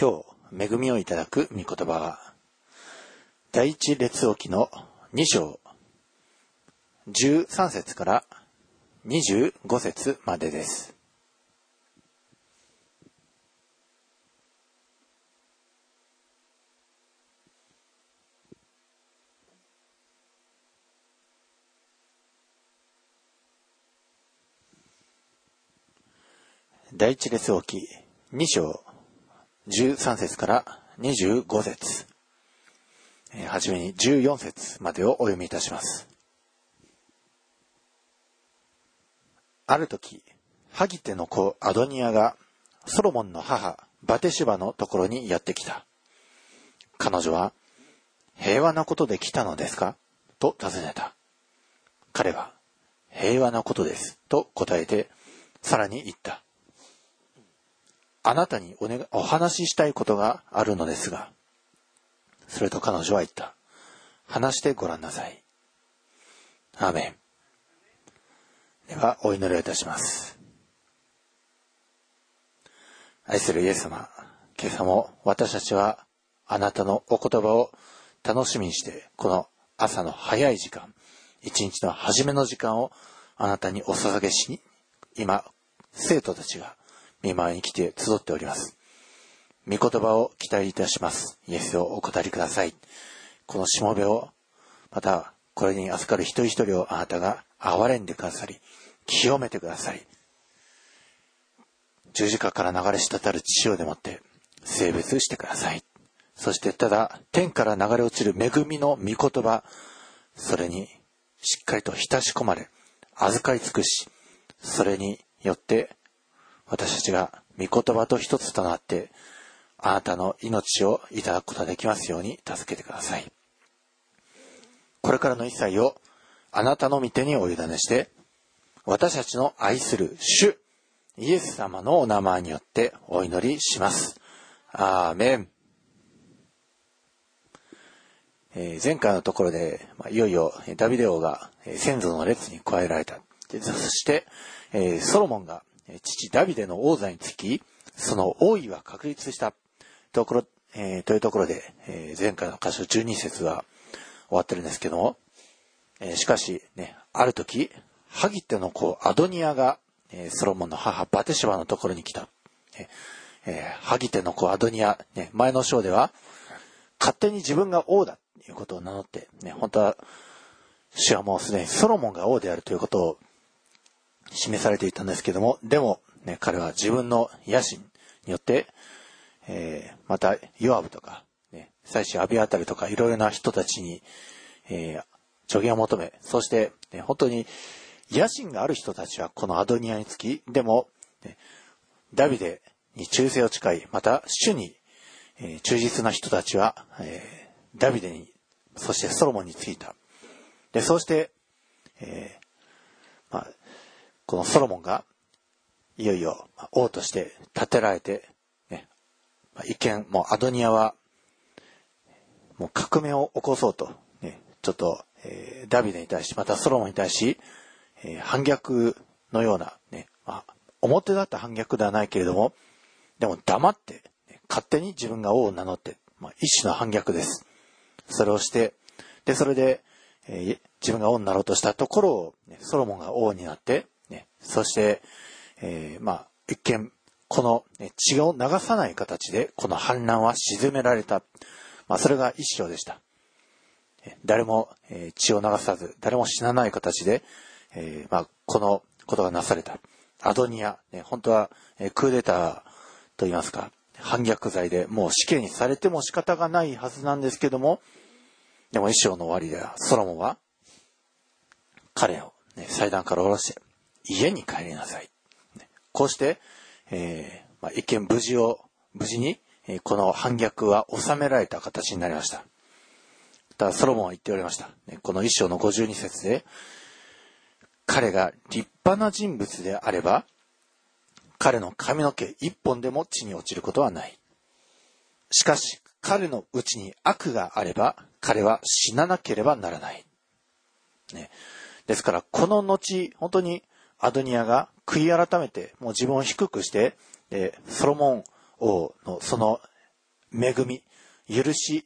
今日、恵みをいただく御言葉は、第一列王記の2章、13節から25節までです。第一列王記2章13節から25節えーはじめに14節までをお読みいたします。ある時、ハギテの子アドニアがソロモンの母バテシュバのところにやってきた。彼女は、平和なことで来たのですか？と尋ねた。彼は、平和なことです。と答えて、さらに言った。あなたにお,、ね、お話ししたいことがあるのですが、それと彼女は言った。話してごらんなさい。アーメン。では、お祈りをいたします。愛するイエス様、今朝も私たちはあなたのお言葉を楽しみにして、この朝の早い時間、一日の初めの時間をあなたにお捧げしに、今、生徒たちが見舞いに来て集っております。御言葉を期待いたします。イエスをお語りください。このしもべを、また、これに預かる一人一人をあなたが憐れんでくださり、清めてください。十字架から流れ滴る血潮でもって、性別してください。そしてただ、天から流れ落ちる恵みの御言葉、それにしっかりと浸し込まれ、預かり尽くし、それによって、私たちが御言葉と一つとなって、あなたの命をいただくことができますように助けてください。これからの一切をあなたの御手にお委ねして、私たちの愛する主、イエス様のお名前によってお祈りします。アーメン。えー前回のところで、まあ、いよいよダビデ王が先祖の列に加えられた。そして、えーソロモンが父ダビデの王座につき、その王位は確立したところ、えーというところで、えー前回の箇所12節は終わってるんですけども、えーしかしね、ある時、ハギテの子アドニアが、えーソロモンの母バテシバのところに来た。えーえーハギテの子アドニア、ね、前の章では、勝手に自分が王だということを名乗って、ね、本当は、主はもうすでにソロモンが王であるということを示されていたんですけども、でも、ね、彼は自分の野心によって、えーまた、ヨアブとか、ね、最初アビアタルとかいろいろな人たちに、えー助言を求め、そして、ね、本当に野心がある人たちはこのアドニアにつき、でも、ねダビデに忠誠を誓い、また主に、えー忠実な人たちは、えーダビデに、そしてソロモンについた。で、そうして、えーまあ、このソロモンが、いよいよ王として立てられて、ね、まあ一見、もうアドニアは、もう革命を起こそうと、ね、ちょっと、えーダビデに対し、またソロモンに対し、えー反逆のような、ね、まあ、表だった反逆ではないけれども、でも黙って、ね勝手に自分が王を名乗って、まあ、一種の反逆です。それをして、で、それで、えー自分が王になろうとしたところを、ねソロモンが王になって、ね、そして、えーまあ、一見、この、血を流さない形で、この反乱は沈められた。まあ、それが一章でした。誰も、血を流さず、誰も死なない形で、えーまあ、このことがなされた。アドニア、ね、本当は、クーデターと言いますか、反逆罪でもう死刑にされても仕方がないはずなんですけども、でも一章の終わりでは、ソロモンは、彼を、ね、祭壇から下ろして、家に帰りなさい。こうして、えーまあ、一見無事を、無事に、えーこの反逆は収められた形になりました。ただ、ソロモンは言っておりました。この一章の52節で、彼が立派な人物であれば、彼の髪の毛一本でも地に落ちることはない。しかし、彼のうちに悪があれば、彼は死ななければならない。ね、ですから、この後、本当にアドニアが悔い改めて、もう自分を低くして、でソロモン王のその恵み、許し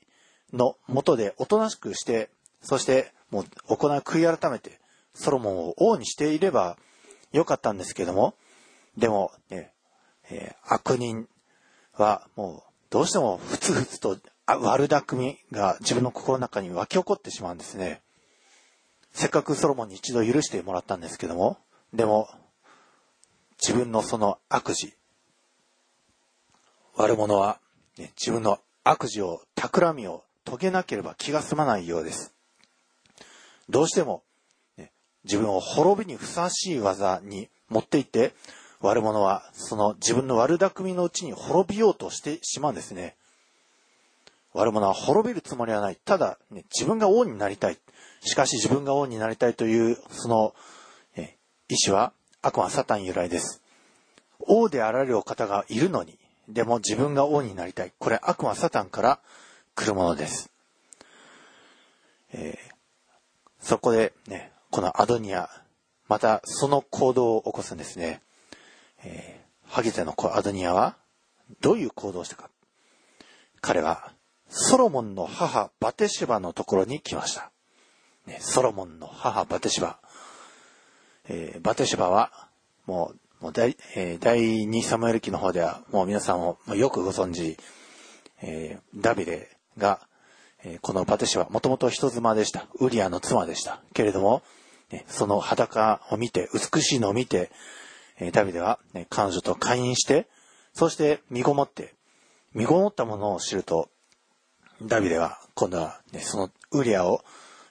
のもとでおとなしくして、そしてもう行う悔い改めて、ソロモンを王にしていればよかったんですけども、でも、ね、えー、悪人はもうどうしてもふつふつと悪巧みが自分の心の中に湧き起こってしまうんですね。せっかくソロモンに一度許してもらったんですけども、でも、自分のその悪事、悪者は、ね、自分の悪事を、企みを遂げなければ気が済まないようです。どうしても、ね、自分を滅びにふさわしい技に持っていって、悪者はその自分の悪巧みのうちに滅びようとしてしまうんですね。悪者は滅びるつもりはない。ただ、ね、自分が王になりたい。しかし自分が王になりたいという、その、意志は悪魔サタン由来です。王であられるお方がいるのに、でも自分が王になりたい。これ悪魔サタンから来るものです。えー、そこでね、このアドニア、またその行動を起こすんですね。えー、ハゲゼのアドニアはどういう行動をしたか。彼はソロモンの母バテシバのところに来ました。ね、ソロモンの母バテシバ。えー、バテシバは、もう、もう第、えー、第2サムエル記の方では、もう皆さんもよくご存知、えー、ダビデが、えー、このバテシバ、もともと人妻でした。ウリアの妻でした。けれども、ね、その裸を見て、美しいのを見て、えー、ダビデは、ね、彼女と会員して、そして身ごもって、身ごもったものを知ると、ダビデは今度は、ね、そのウリアを、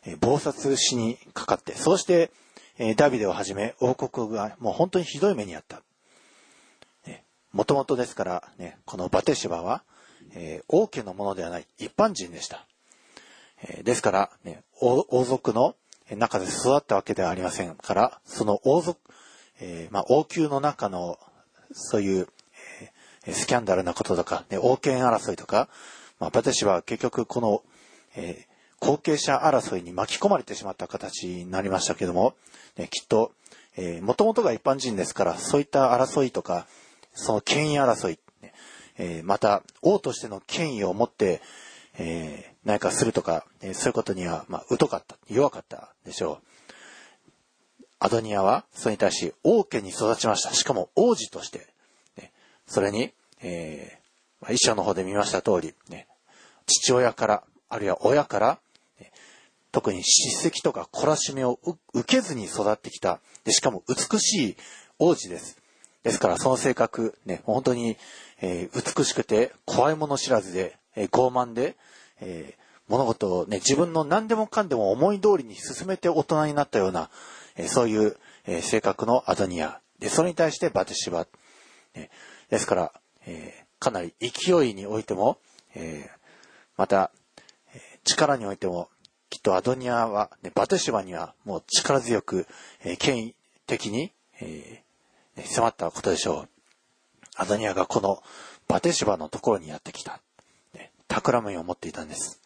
え謀殺しにかかって、そして、えダビデをはじめ王国がもう本当にひどい目にあった。もともとですから、ね、このバテシバは、えー、王家のものではない一般人でした。えー、ですから、ね、王族の中で育ったわけではありませんから、その王族、えー、まあ、王宮の中の、そういう、え、スキャンダルなこととか、ね、王権争いとか、まあ、私は結局この、え、後継者争いに巻き込まれてしまった形になりましたけども、ね、きっと、えー、もともとが一般人ですから、そういった争いとか、その権威争い、えー、また、王としての権威を持って、えー、何かするとか、え、そういうことには、まあ、疎かった、弱かったでしょう。アドニアは、それに対し、王家に育ちました。しかも、王子として、ね、それに、えー、まあ、一章の方で見ました通り、ね、父親から、あるいは親から、特に叱責とか懲らしめを受けずに育ってきた。で、しかも美しい王子です。ですから、その性格、ね、本当に、えー、美しくて、怖いもの知らずで、えー、傲慢で、えー、物事をね、自分の何でもかんでも思い通りに進めて大人になったような、えそういう、え性格のアドニア。で、それに対してバテシバ。ね、ですから、えかなり勢いにおいても、えまた、え力においても、きっとアドニアは、ね、バテシバにはもう力強く、え権威的に、えー、迫ったことでしょう。アドニアがこのバテシバのところにやってきた。ね、企みを持っていたんです。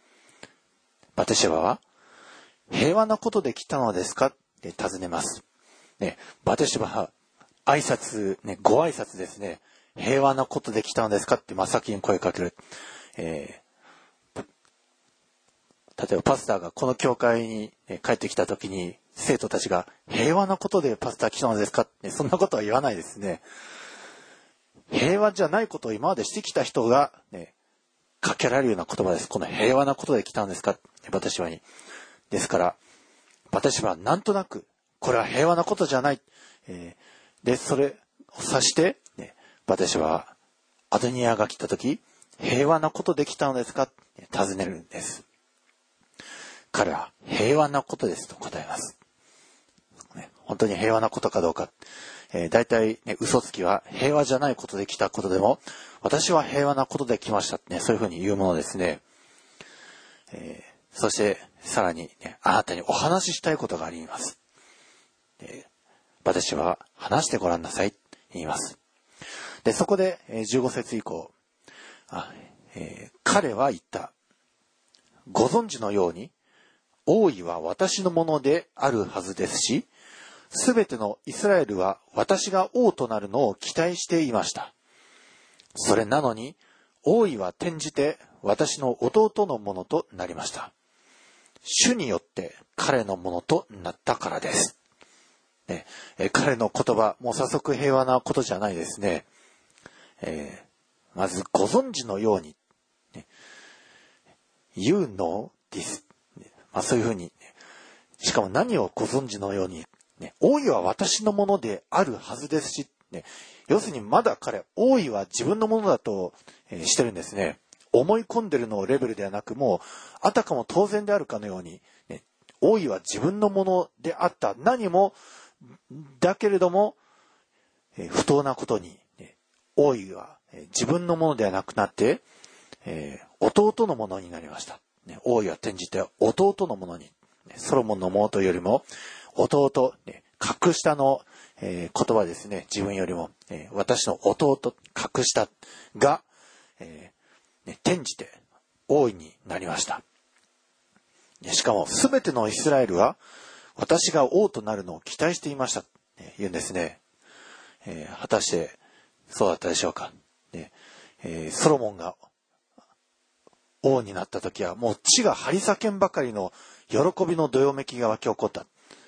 バテシバは、平和なことで来たのですか？で尋ねます。ね、バテシバは挨拶、ね、ご挨拶ですね。平和なことで来たのですか？って真っ先に声かける。えー、例えばパスターがこの教会に帰ってきた時に生徒たちが平和なことでパスター来たのですか？って、そんなことは言わないですね。平和じゃないことを今までしてきた人がね、かけられるような言葉です。この平和なことで来たんですか？私はに。ですから、私はなんとなく、これは平和なことじゃない。えー、で、それを指して、ね、私は、アドニアが来た時、平和なことできたのですか？尋ねるんです。彼は平和なことですと答えます。ね、本当に平和なことかどうか。えー、大体、ね、嘘つきは平和じゃないことで来たことでも、私は平和なことで来ましたってね、そういうふうに言うものですね。えー、そして、さらに、ね、あなたにお話ししたいことがあります。で私は話してごらんなさい。言います。で、そこで、え15節以降、あえー、彼は言った。ご存知のように、王位は私のものであるはずですし、すべてのイスラエルは私が王となるのを期待していました。それなのに、王位は転じて私の弟のものとなりました。主によって彼のものとなったからです。ね、え彼の言葉、もう早速平和なことじゃないですね。えーまずご存知のように、ね、You know this、まあ、そういうふうに、ね、しかも何をご存知のように、ね、王位は私のものであるはずですし、ね、要するにまだ彼、王位は自分のものだと、えーしてるんですね。思い込んでるのレベルではなく、もう、あたかも当然であるかのように、ね、王位は自分のものであった。何も、だけれども、えー不当なことに、ね、王位は、えー自分のものではなくなって、えー弟のものになりました。ね、王位は転じて弟のものに、ソロモンのもとよりも、弟、ね、格下の、えー言葉ですね。自分よりも、えー私の弟、格下が、えーね、転じて王位になりました。ねしかも、すべてのイスラエルは、私が王となるのを期待していました。ね言うんですね。えー果たして、そうだったでしょうか。ねえーソロモンが王になった時は、もう地が張り裂けんばかりの喜びのどよめきが湧き起こった。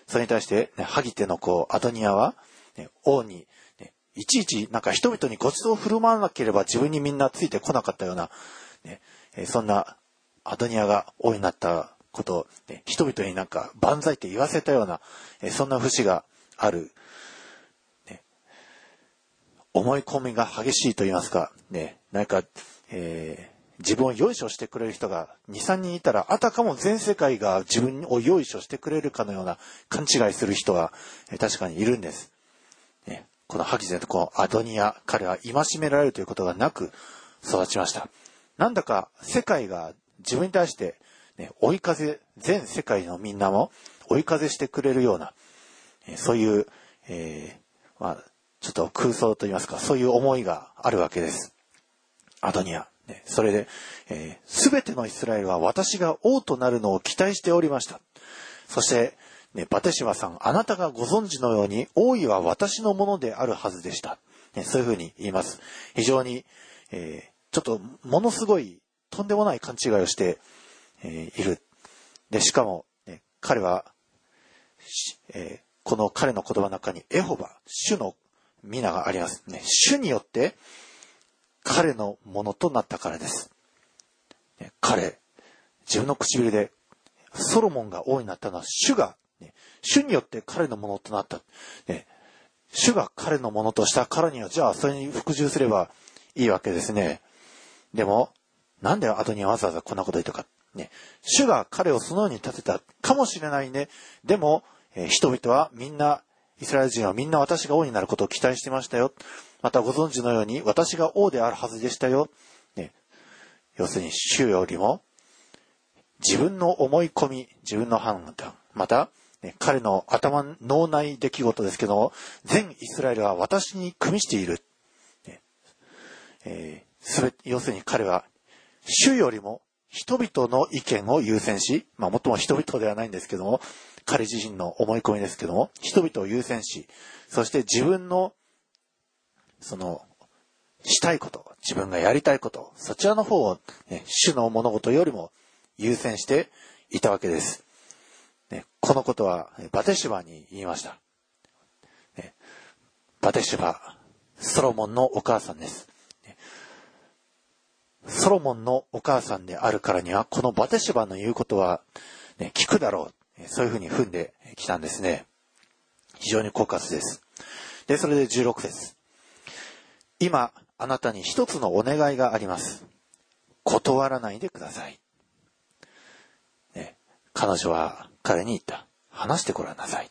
それに対して、ね、ハギテの子、アドニアは、ね、王に、ね、いちいちなんか人々にご馳走を振る舞わなければ自分にみんなついてこなかったような、ねそんなアドニアが王になったことを、ね、人々になんか万歳って言わせたような、そんな節がある、ね、思い込みが激しいと言いますか、ね、なんか、えー自分をよいしょしてくれる人が2、3人いたら、あたかも全世界が自分をよいしょしてくれるかのような勘違いする人が、確かにいるんです。このハギゼとこのアドニア、彼は戒められるということがなく育ちました。なんだか世界が自分に対して、ね、追い風、全世界のみんなも追い風してくれるような、そういう、えーまあ、ちょっと空想といいますか、そういう思いがあるわけです。アドニア。それで、す、べ、てのイスラエルは私が王となるのを期待しておりました。そして、ね、バテシバさん、あなたがご存知のように、王位は私のものであるはずでした。ね、そういうふうに言います。非常に、えーちょっと、ものすごい、とんでもない勘違いをして、えーいる。で、しかも、ね、彼は、えーこの彼の言葉の中に、エホバ、主の皆があります。ね、主によって、彼のものとなったからです。彼、自分の唇で、ソロモンが王になったのは主が、主によって彼のものとなった。主が彼のものとしたからには、じゃあそれに服従すればいいわけですね。でも、なんでアドニアわざわざこんなこと言ったか。ね、主が彼をそのように立てたかもしれないね。でも、えー人々はみんな、イスラエル人はみんな私が王になることを期待してましたよ。またご存知のように私が王であるはずでしたよ。ね、要するに主よりも自分の思い込み、自分の判断、また、ね、彼の頭、脳内出来事ですけども、全イスラエルは私に組みしている。ねえーすべ要するに彼は、主よりも人々の意見を優先し、まあ、もっとも人々ではないんですけども、彼自身の思い込みですけども、人々を優先し、そして自分の、その、したいこと、自分がやりたいこと、そちらの方を、ね、主の物事よりも優先していたわけです。ね、このことは、バテシバに言いました。ねバテシバ、ソロモンのお母さんです。ソロモンのお母さんであるからには、このバテシバの言うことは、ね、聞くだろう。そういうふうに踏んできたんですね。非常に狡猾です。で、それで16節今、あなたに一つのお願いがあります。断らないでください。ね、彼女は彼に言った。話してごらんなさい。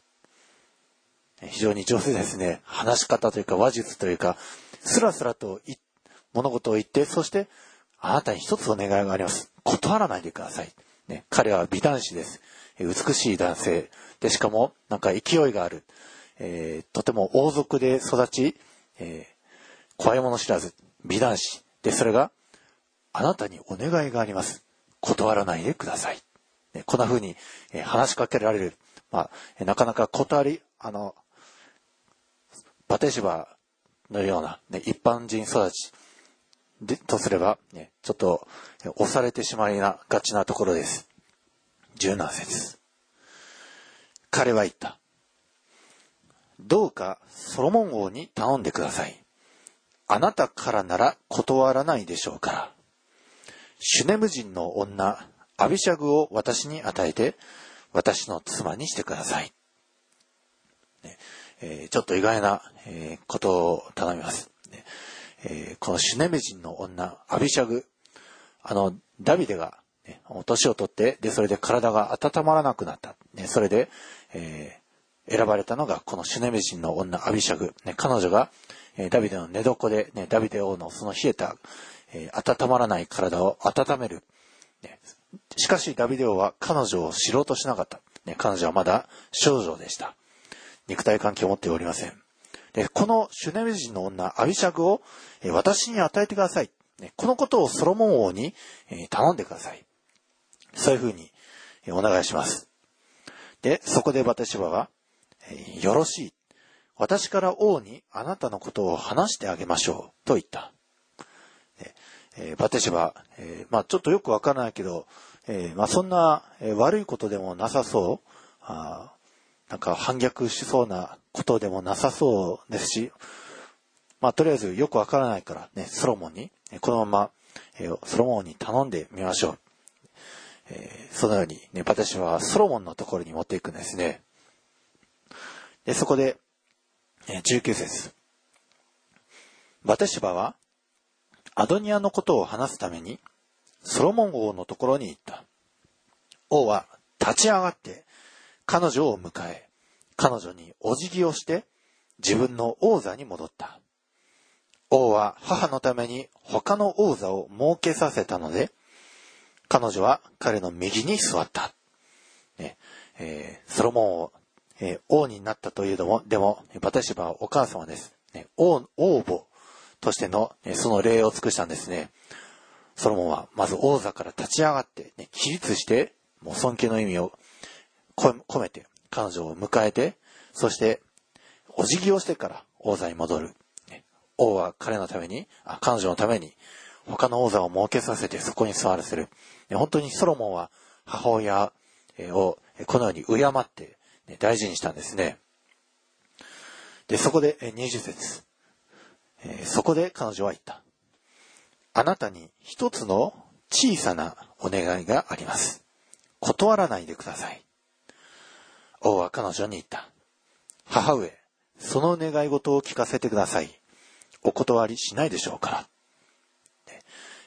非常に上手ですね。話し方というか話術というか、スラスラと物事を言って、そして、あなたに一つお願いがあります。断らないでください。ね、彼は美男子です。美しい男性。で、しかも、なんか勢いがある。えーとても王族で育ち、えー怖いもの知らず、美男子。で、それが、あなたにお願いがあります。断らないでください。こんな風に、えー話しかけられる。まあ、なかなか断り、あの、バテシバのような、ね、一般人育ちで、とすれば、ね、ちょっと押されてしまいながちなところです。17節。彼は言った。どうかソロモン王に頼んでください。あなたからなら断らないでしょうから。シュネム人の女、アビシャグを私に与えて、私の妻にしてください。ねえー、ちょっと意外な、えー、ことを頼みます。ねえー、このシュネム人の女、アビシャグ、あの、ダビデが、ね、年を取って、で、それで体が温まらなくなった。ね、それで、え、選ばれたのが、このシュネム人の女、アビシャグ。ね、彼女が、え、ダビデの寝床で、ね、ダビデ王のその冷えた、え、温まらない体を温める。ね、しかし、ダビデ王は彼女を知ろうとしなかった。ね、彼女はまだ少女でした。肉体関係を持っておりません。で、このシュネム人の女、アビシャグを、え私に与えてください。ね、このことをソロモン王に、え頼んでください。そういうふうに、えお願いします。で、そこでバテシバは、えよろしい。私から王にあなたのことを話してあげましょう。と言った。えー、バテシバ、えー、まあちょっとよくわからないけど、えー、まあそんな、え悪いことでもなさそう。あなんか反逆しそうなことでもなさそうですし、まあとりあえずよくわからないからね、ソロモンに、このまま、え、ソロモンに頼んでみましょう。え、そのようにね、私はソロモンのところに持っていくんですね。で、そこで、19節バテシバは、アドニアのことを話すために、ソロモン王のところに行った。王は立ち上がって彼女を迎え、彼女にお辞儀をして自分の王座に戻った。王は母のために他の王座を設けさせたので、彼女は彼の右に座った。ねえー、ソロモン王、えー、王になったというのも、でも、バテシバはお母様です。ね、王、王母としての、ね、その礼を尽くしたんですね。ソロモンはまず王座から立ち上がって、ね、起立して、もう尊敬の意味を込めて、彼女を迎えて、そして、お辞儀をしてから王座に戻る。王は彼のために、あ彼女のために、他の王座を設けさせてそこに座らせる。本当にソロモンは母親をこのように敬って、大事にしたんですね。で、そこで20節そこで彼女は言った。あなたに一つの小さなお願いがあります。断らないでください。王は彼女に言った。母上、その願い事を聞かせてください。お断りしないでしょうから。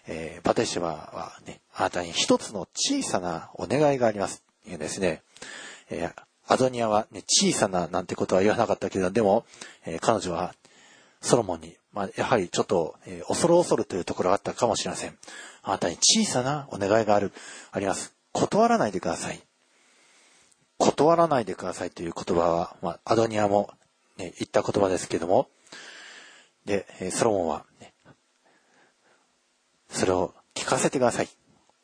えー、バテシバはね、あなたに一つの小さなお願いがあります。言うですね。えー、アドニアはね、小さななんてことは言わなかったけど、でも、えー、彼女はソロモンに、まあ、やはりちょっと、えー、恐る恐るというところがあったかもしれません。あなたに小さなお願いがある、あります。断らないでください。断らないでくださいという言葉は、まあ、アドニアも、ね、言った言葉ですけども、で、ソロモンは、ね、それを聞かせてください。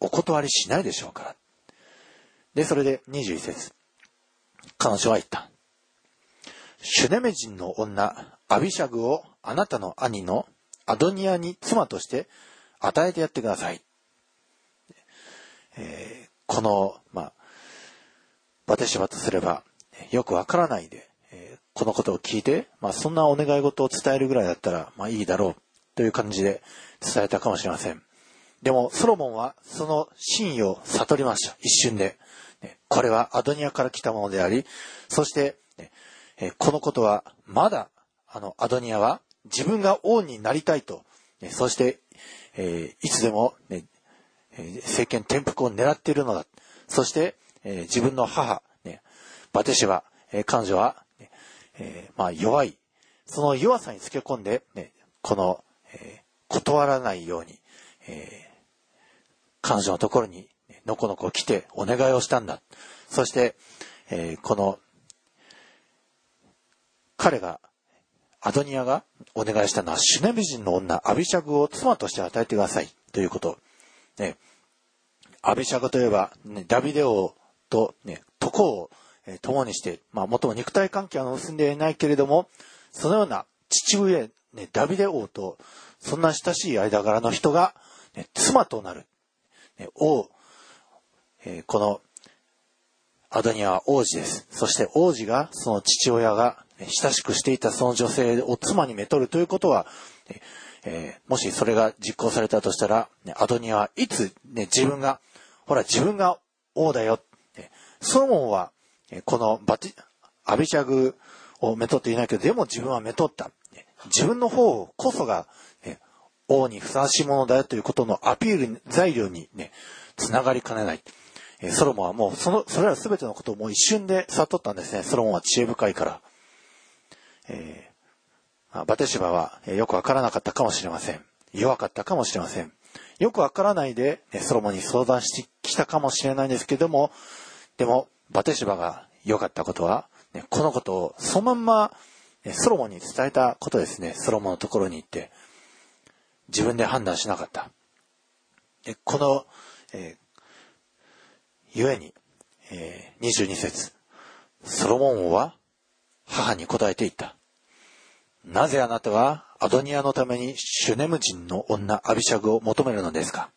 お断りしないでしょうから。で、それで21節彼女は言った。シュネメ人の女、アビシャグをあなたの兄のアドニアに妻として与えてやってください。えー、この、まあ、バテシバとすれば、よくわからないで、えー、このことを聞いて、まあ、そんなお願い事を伝えるぐらいだったら、まあいいだろう、という感じで伝えたかもしれません。でも、ソロモンはその真意を悟りました。一瞬で。これはアドニアから来たものであり、そして、このことは、まだ、あの、アドニアは自分が王になりたいと、そして、いつでも、政権転覆を狙っているのだ。そして、自分の母、バテシバ、彼女は、まあ弱い。その弱さにつけ込んで、この、断らないように、彼女のところに、のこのこ来てお願いをしたんだ。そして、えこの、彼が、アドニアがお願いしたのは、シュネ美人の女、アビシャグを妻として与えてください。ということ。ね、アビシャグといえば、ね、ダビデ王とね、床を、え共にして、まあ、もとも肉体関係は結んでいないけれども、そのような父上、ね、ダビデ王と、そんな親しい間柄の人が、ね、妻となる。ね、王、えー、この、アドニアは王子です。そして王子が、その父親が、親しくしていたその女性を妻にめとるということは、えー、もしそれが実行されたとしたら、ね、アドニアはいつ、ね、自分が、ほら自分が王だよ。ソロモンは、このバティ、アビシャグをめとっていないけど、でも自分はめとった。自分の方こそが、ね、王にふさわしいものだよということのアピール材料にね、つながりかねない。えソロモンはもう、その、それら全てのことをもう一瞬で悟ったんですね。ソロモンは知恵深いから。えー、バテシバはえよくわからなかったかもしれません。弱かったかもしれません。よくわからないで、ソロモンに相談してきたかもしれないんですけども、でも、バテシバが良かったことは、ねこのことをそのまんま、ソロモンに伝えたことですね。ソロモンのところに行って、自分で判断しなかった。この、えー、ゆえに、えー、22節。ソロモン王は母に答えていった。なぜあなたはアドニアのためにシュネム人の女アビシャグを求めるのですか？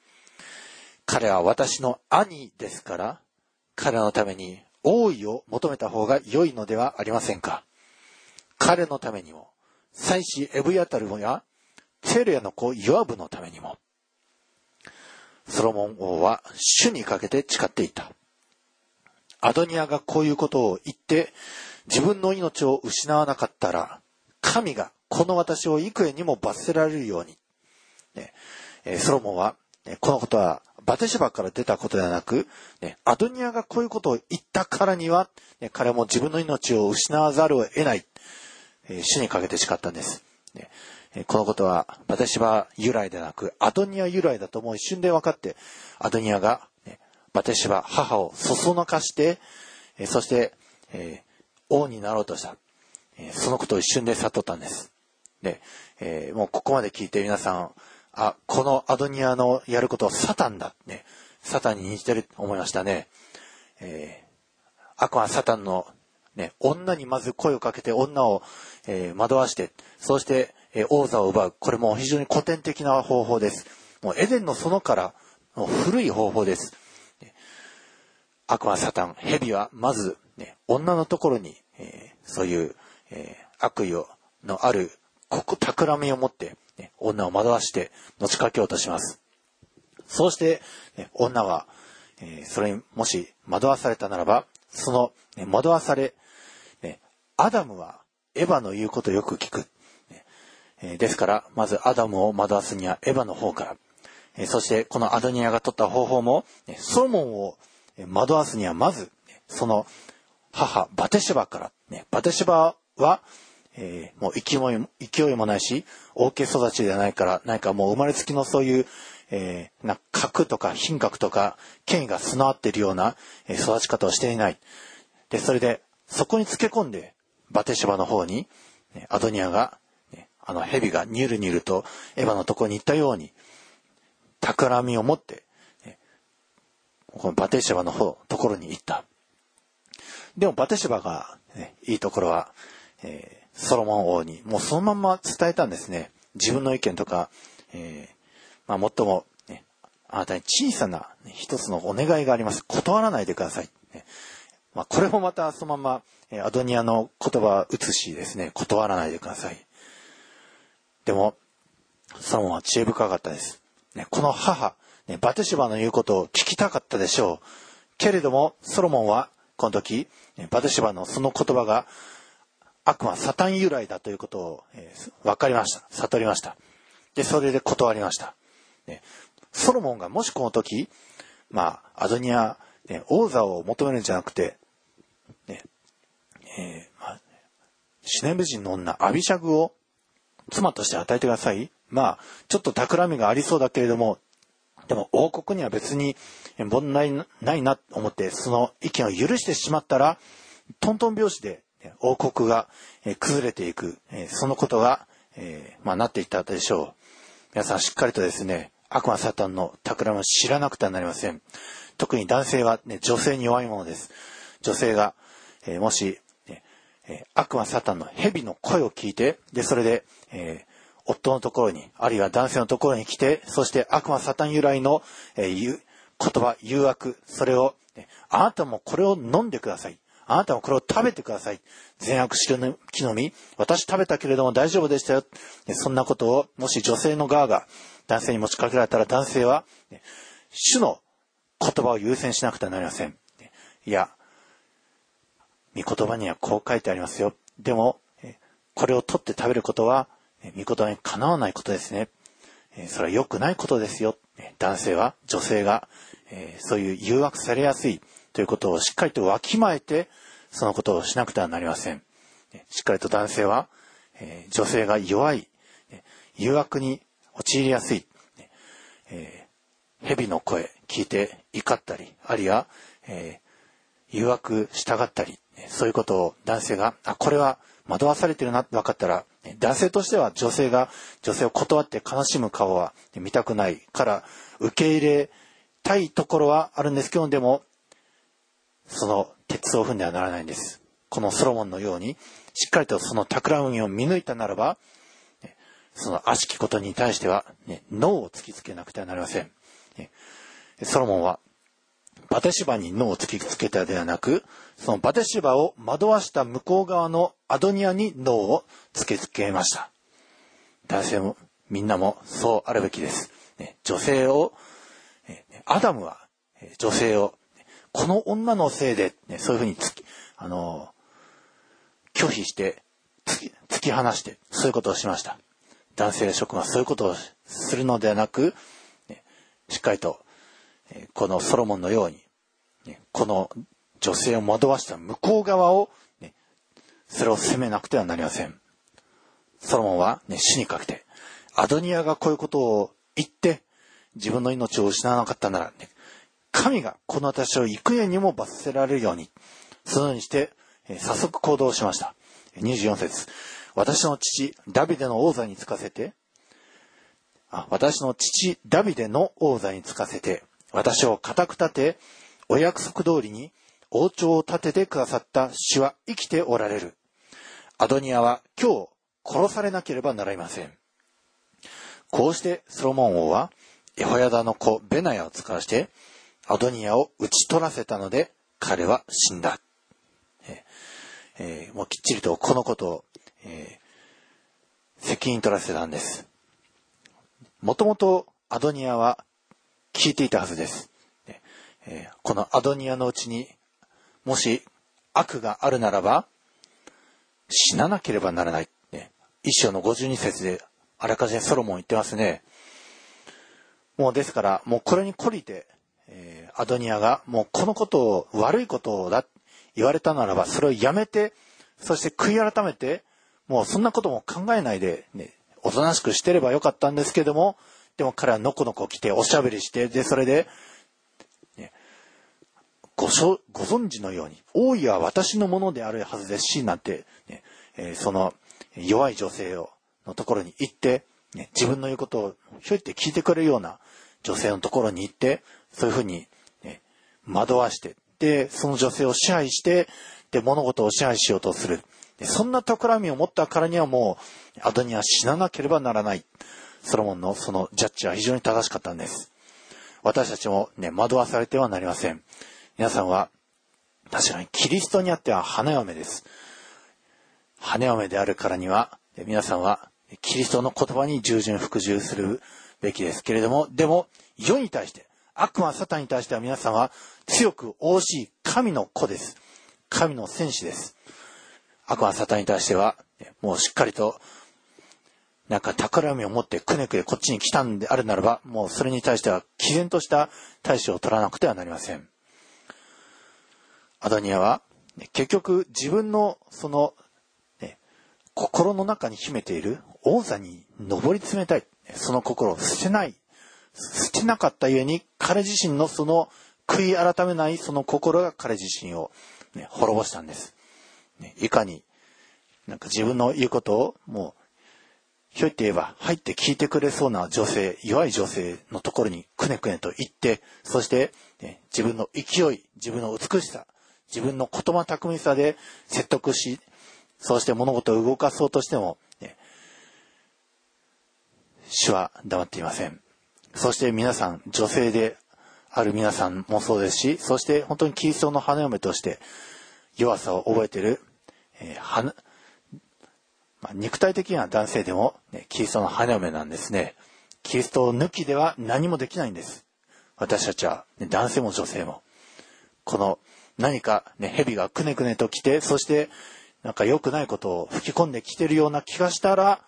彼は私の兄ですから、彼のために王位を求めた方が良いのではありませんか？彼のためにも、祭司エブヤタルやテレアの子ヨアブのためにも、ソロモン王は主にかけて誓っていた。アドニアがこういうことを言って、自分の命を失わなかったら、神がこの私を幾重にも罰せられるように。ねソロモンは、ね、このことはバテシバから出たことではなく、ね、アドニアがこういうことを言ったからには、ね、彼も自分の命を失わざるを得ない、えー、主にかけて誓ったんです。ね、このことはバテシバ由来でなく、アドニア由来だともう一瞬で分かって、アドニアが、ね、バテシバ母をそそのかして、そして、え王になろうとした。そのことを一瞬で悟ったんです。で、え、もうここまで聞いて皆さん、あ、このアドニアのやることはサタンだ。ね。サタンに似てると思いましたね。えー、悪魔はサタンの、ね、女にまず声をかけて女を、えー、惑わして、そして、え、王座を奪う。これも非常に古典的な方法です。もうエデンの園からの古い方法です。悪魔サタン、蛇はまず、ね、女のところに、え、そういう、え、悪意をのあるここ、企みを持って、ね、女を惑わして持ちかけようとします。そうして、ね、女は、え、それにもし惑わされたならば、その、ね、惑わされ、ね、アダムはエヴァの言うことをよく聞く。ですから、まずアダムを惑わすにはエヴァの方から、そしてこのアドニアが取った方法も、ソロモンを惑わすにはまず、その母、バテシバから、バテシバは、もう勢いも、勢いもないし、大家育ちではないから、何かもう生まれつきのそういう、えー、な、格とか品格とか、権威が備わっているような、えー、育ち方をしていない。で、それで、そこにつけ込んで、バテシバの方に、アドニアが、あの蛇がニュルニュルとエヴァのところに行ったように、企みを持って、このバテシェバの方、ところに行った。でもバテシェバが、ね、いいところは、えーソロモン王にもうそのまま伝えたんですね。自分の意見とか、えー、まあ、もっとも、ね、あなたに小さな一つのお願いがあります。断らないでください。ね、まあ、これもまたそのまま、アドニアの言葉移しですね。断らないでください。でも、ソロモンは知恵深かったです。ね、この母、ね、バテシバの言うことを聞きたかったでしょう。けれども、ソロモンは、この時、バテシバのその言葉が悪魔サタン由来だということを、えー、分かりました。悟りました。で、それで断りました。ね、ソロモンがもしこの時、まあ、アドニア、ね、王座を求めるんじゃなくて、ね、えー、まあ、シネム人の女、アビシャグを妻として与えてください。まあ、ちょっと企みがありそうだけれども、でも王国には別に問題ないなと思って、その意見を許してしまったら、トントン拍子で王国が崩れていく、そのことが、えー、まあ、なっていったでしょう。皆さんしっかりとですね、悪魔サタンの企みを知らなくてはなりません。特に男性は、ね、女性に弱いものです。女性が、えー、もし、ね、悪魔サタンの蛇の声を聞いて、で、それで、えー、夫のところに、あるいは男性のところに来て、そして悪魔サタン由来の、えー、言葉、誘惑、それを、ね、あなたもこれを飲んでください。あなたもこれを食べてください。善悪知る木の実、私食べたけれども大丈夫でしたよ。そんなことを、もし女性の側が男性に持ちかけられたら男性は、主の言葉を優先しなくてはなりません。いや、御言葉にはこう書いてありますよ。でも、これを取って食べることは、御言葉にかなわないことですね。それは良くないことですよ。男性は、女性が、そういう誘惑されやすいということをしっかりとわきまえて、そのことをしなくてはなりません。しっかりと男性は、女性が弱い、誘惑に陥りやすい、蛇の声聞いて怒ったり、あるいは、誘惑したがったり、そういうことを男性が、あ、これは惑わされてるなって分かったら、男性としては女性が女性を断って悲しむ顔は見たくないから受け入れたいところはあるんですけど、でもその鉄を踏んではならないんです。このソロモンのように、しっかりとその企みを見抜いたならば、その悪しきことに対しては、ね、脳を突きつけなくてはなりません。ソロモンは、バテシバに脳を突きつけたではなく、そのバテシバを惑わした向こう側のアドニアに脳を突きつけました。男性も、みんなもそうあるべきです。女性を、アダムは女性をこの女のせいで、ね、そういうふうにつき、あの、拒否して、突き、突き放して、そういうことをしました。男性諸君はそういうことをするのではなく、しっかりと、このソロモンのように、この女性を惑わした向こう側を、ね、それを責めなくてはなりません。ソロモンは、ね、死にかけて、アドニアがこういうことを言って、自分の命を失わなかったなら、ね、神がこの私を幾重にも罰せられるように、そのようにして、え、早速行動しました。24節私の父、ダビデの王座につかせて、あ私の父、ダビデの王座につかせて、私を固く立て、お約束通りに王朝を立ててくださった主は生きておられる。アドニアは今日殺されなければなりません。こうしてソロモン王はエホヤダの子ベナヤを使わして、アドニアを討ち取らせたので、彼は死んだ。ええー、もうきっちりとこのことを、えー、責任取らせたんです。もともとアドニアは聞いていたはずです。えー、このアドニアのうちに、もし悪があるならば、死ななければならない。ね、一章の52節であらかじめソロモン言ってますね。もうですから、もうこれに懲りて、えー、アドニアがもうこのことを悪いことをだ言われたならばそれをやめてそして悔い改めてもうそんなことも考えないで、ね、おとなしくしてればよかったんですけどもでも彼はのこのこ来ておしゃべりしてでそれで、ごご存知のように王位は私のものであるはずですしなんて、ねえー、その弱い女性をのところに行って、ね、自分の言うことをひょいって聞いてくれるような女性のところに行ってそういうふうに、ね、惑わして、で、その女性を支配して、で、物事を支配しようとする。そんな企みを持ったからにはもう、アドニは死ななければならない。ソロモンのそのジャッジは非常に正しかったんです。私たちもね、惑わされてはなりません。皆さんは、確かにキリストにあっては花嫁です。花嫁であるからには、皆さんはキリストの言葉に従順服従するべきですけれども、でも、世に対して、悪魔サタンに対しては皆さんは強く惜しい神の子です。神の戦士です。悪魔サタンに対しては、もうしっかりと、なんか企みを持ってくねくねこっちに来たんであるならば、もうそれに対しては毅然とした対処を取らなくてはなりません。アドニアは、結局自分のその、ね、心の中に秘めている王座に上り詰めたい。その心を捨てない捨てなかったゆえに、彼自身のその悔い改めないその心が彼自身を、ね、滅ぼしたんです。ね、いかに、なんか自分の言うことをもう、ひょいって言えば入って聞いてくれそうな女性、弱い女性のところにくねくねと言って、そして、ね、自分の勢い、自分の美しさ、自分の言葉巧みさで説得し、そうして物事を動かそうとしても、ね、主は黙っていません。そして皆さん、女性である皆さんもそうですし、そして本当にキリストの花嫁として弱さを覚えている、えーまあ、肉体的な男性でも、ね、キリストの花嫁なんですね。キリストを抜きでは何もできないんです。私たちは、ね、男性も女性も。この何かね、蛇がくねくねと来て、そしてなんか良くないことを吹き込んできてるような気がしたら、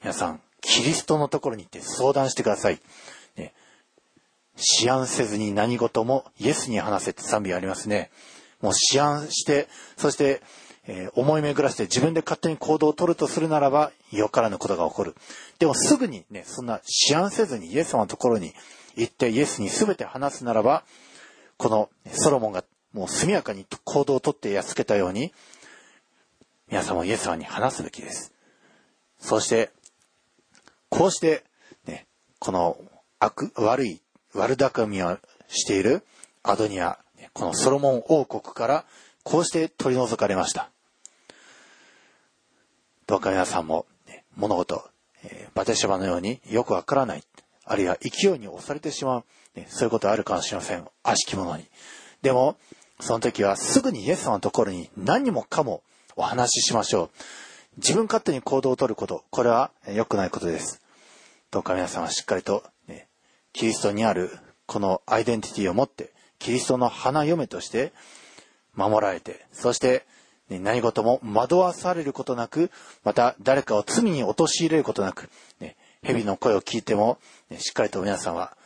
皆さん、キリストのところに行って相談してください。ね、思案せずに何事もイエスに話せって賛美ありますね。もう思案して、そして、えー、思い巡らして自分で勝手に行動を取るとするならば、よからぬことが起こる。でもすぐにね、そんな思案せずにイエス様のところに行ってイエスに全て話すならば、このソロモンがもう速やかに行動をとってやっつけたように、皆さんもイエス様に話すべきです。そして、こうして、ね、この悪、悪い、悪巧みをしているアドニア、このソロモン王国からこうして取り除かれました。どうか皆さんも、ね、物事、えー、バテシャバのようによくわからない、あるいは勢いに押されてしまう、ね、そういうことあるかもしれません。悪しき者に。でも、その時はすぐにイエス様のところに何もかもお話ししましょう。自分勝手に行動をとること、これは良くないことです。どうか皆さんはしっかりと、ね、キリストにあるこのアイデンティティを持って、キリストの花嫁として守られて、そして、ね、何事も惑わされることなく、また誰かを罪に陥れることなく、ね、蛇の声を聞いても、ね、しっかりと皆さんは、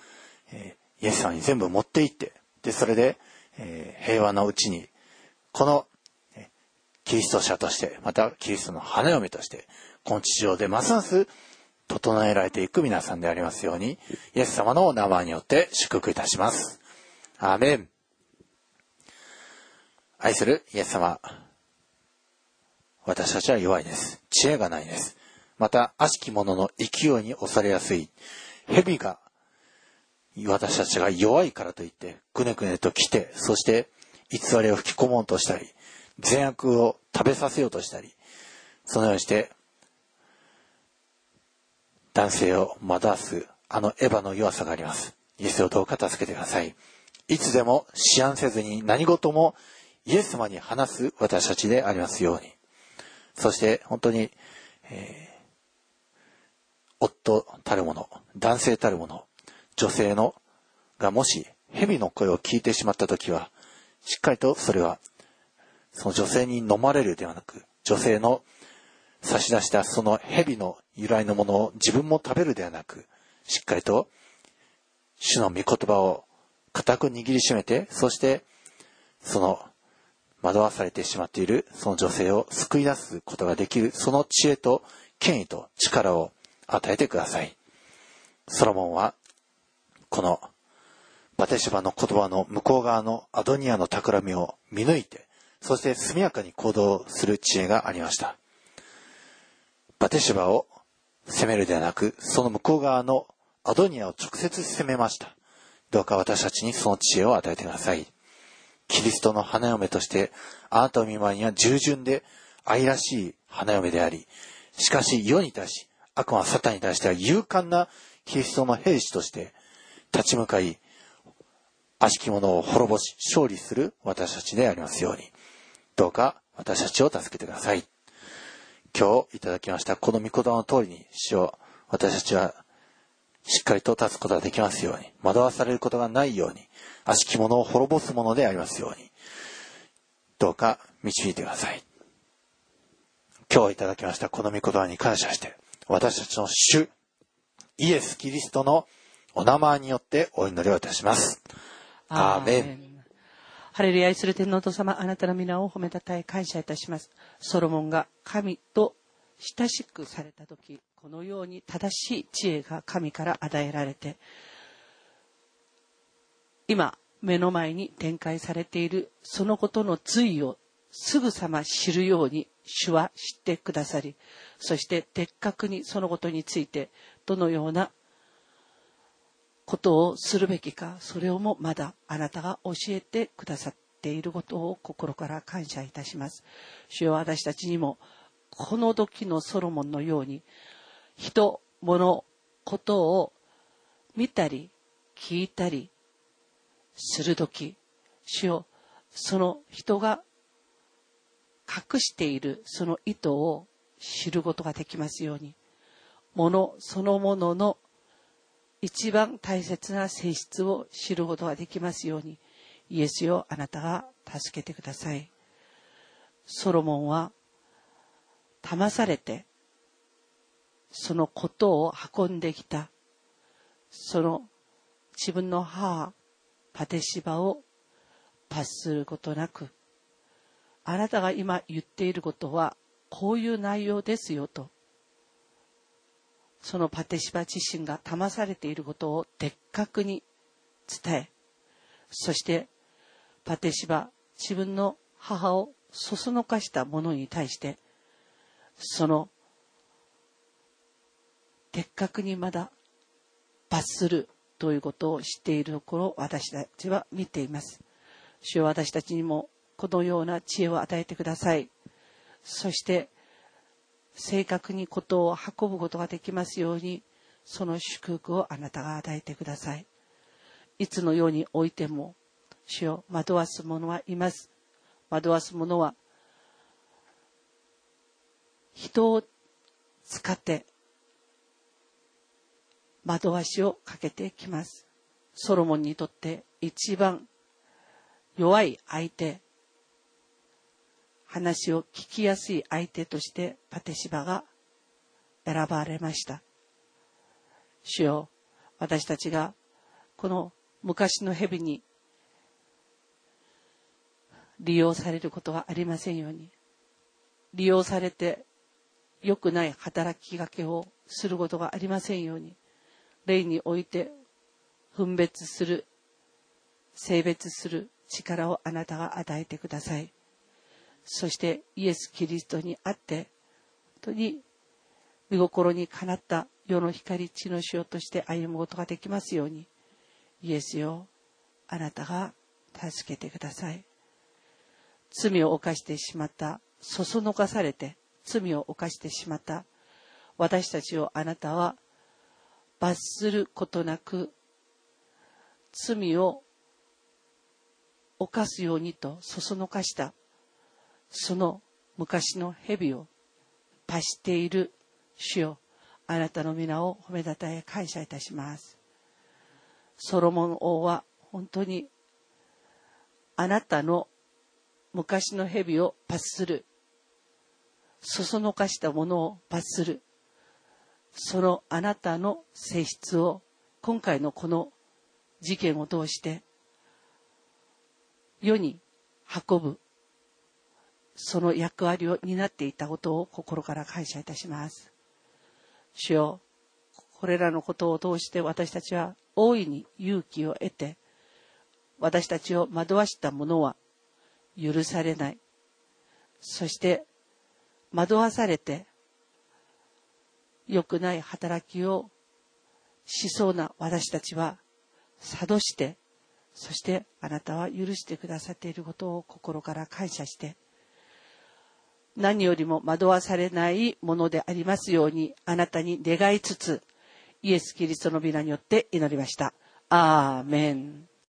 えー、イエス様に全部持って行って、で、それで、え、平和のうちに、この、キリスト者として、またキリストの花嫁として、この地上でますます整えられていく皆さんでありますように、イエス様の名前によって祝福いたします。アーメン。愛するイエス様。私たちは弱いです。知恵がないです。また、悪しき者の勢いに押されやすい。蛇が私たちが弱いからといって、くねくねと来て、そして偽りを吹き込もうとしたり、善悪を食べさせようとしたり、そのようにして、男性を惑わす、あのエヴァの弱さがあります。イエスをどうか助けてください。いつでも思案せずに何事もイエス様に話す私たちでありますように。そして本当に、えー、夫たる者、男性たる者、女性のがもし蛇の声を聞いてしまった時は、しっかりとそれは、その女性に飲まれるではなく、女性の差し出したその蛇の由来のものを自分も食べるではなく、しっかりと主の御言葉を固く握りしめて、そしてその惑わされてしまっているその女性を救い出すことができる、その知恵と権威と力を与えてください。ソロモンはこのバテシバの言葉の向こう側のアドニアの企みを見抜いて、そして速やかに行動する知恵がありました。バテシバを攻めるではなく、その向こう側のアドニアを直接攻めました。どうか私たちにその知恵を与えてください。キリストの花嫁として、あなたの見舞いには従順で愛らしい花嫁であり、しかし世に対し、悪魔サタンに対しては勇敢なキリストの兵士として立ち向かい、悪しき者を滅ぼし、勝利する私たちでありますように。どうか私たちを助けてください。今日いただきましたこの御言葉の通りに、主を私たちはしっかりと立つことができますように、惑わされることがないように、悪しき者を滅ぼすものでありますように、どうか導いてください。今日いただきましたこの御言葉に感謝して、私たちの主、イエス・キリストのお名前によってお祈りをいたします。アーメン。ハレルヤ愛する天皇と様、あなたの皆を褒めたたえ感謝いたします。ソロモンが神と親しくされた時、このように正しい知恵が神から与えられて、今、目の前に展開されているそのことの髄をすぐさま知るように主は知ってくださり、そして的確にそのことについてどのようなことをするべきか、それをもまだあなたが教えてくださっていることを心から感謝いたします。主よ私たちにも、この時のソロモンのように、人、物、ことを見たり聞いたりするとき、主よ、その人が隠しているその意図を知ることができますように、ものそのものの一番大切な性質を知ることができますように、イエスよ、あなたが助けてください。ソロモンは、騙されて、そのことを運んできた、その自分の母、パテシバを罰することなく、あなたが今言っていることは、こういう内容ですよと、そのパテシバ自身が騙されていることを的確に伝え、そしてパテシバ、自分の母をそそのかした者に対して、その的確にまだ罰するということを知っているところを私たちは見ています。主は私たちにもこのような知恵を与えてください。そして正確にことを運ぶことができますように、その祝福をあなたが与えてください。いつのようにおいても、主を惑わす者はいます。惑わす者は、人を使って惑わしをかけてきます。ソロモンにとって一番弱い相手、話を聞きやすい相手としてパテシバが選ばれました。主よ、私たちがこの昔の蛇に利用されることがありませんように、利用されて良くない働きかけをすることがありませんように、霊において分別する、性別する力をあなたが与えてください。そしてイエス・キリストにあって、本当に見心にかなった世の光、地の塩として歩むことができますように、イエスよ、あなたが助けてください。罪を犯してしまった、そそのかされて罪を犯してしまった私たちをあなたは罰することなく罪を犯すようにとそそのかしたその昔の蛇を罰している主よ。あなたの皆を褒めたたえ感謝いたします。ソロモン王は本当にあなたの昔の蛇を罰する。そそのかしたものを罰する。そのあなたの性質を今回のこの事件を通して世に運ぶ。その役割を担っていたことを心から感謝いたします。主よ、これらのことを通して私たちは大いに勇気を得て、私たちを惑わした者は許されない。そして惑わされて良くない働きをしそうな私たちは諭してそしてあなたは許してくださっていることを心から感謝して何よりも惑わされないものでありますようにあなたに願いつつイエス・キリストの皆によって祈りました。アーメン。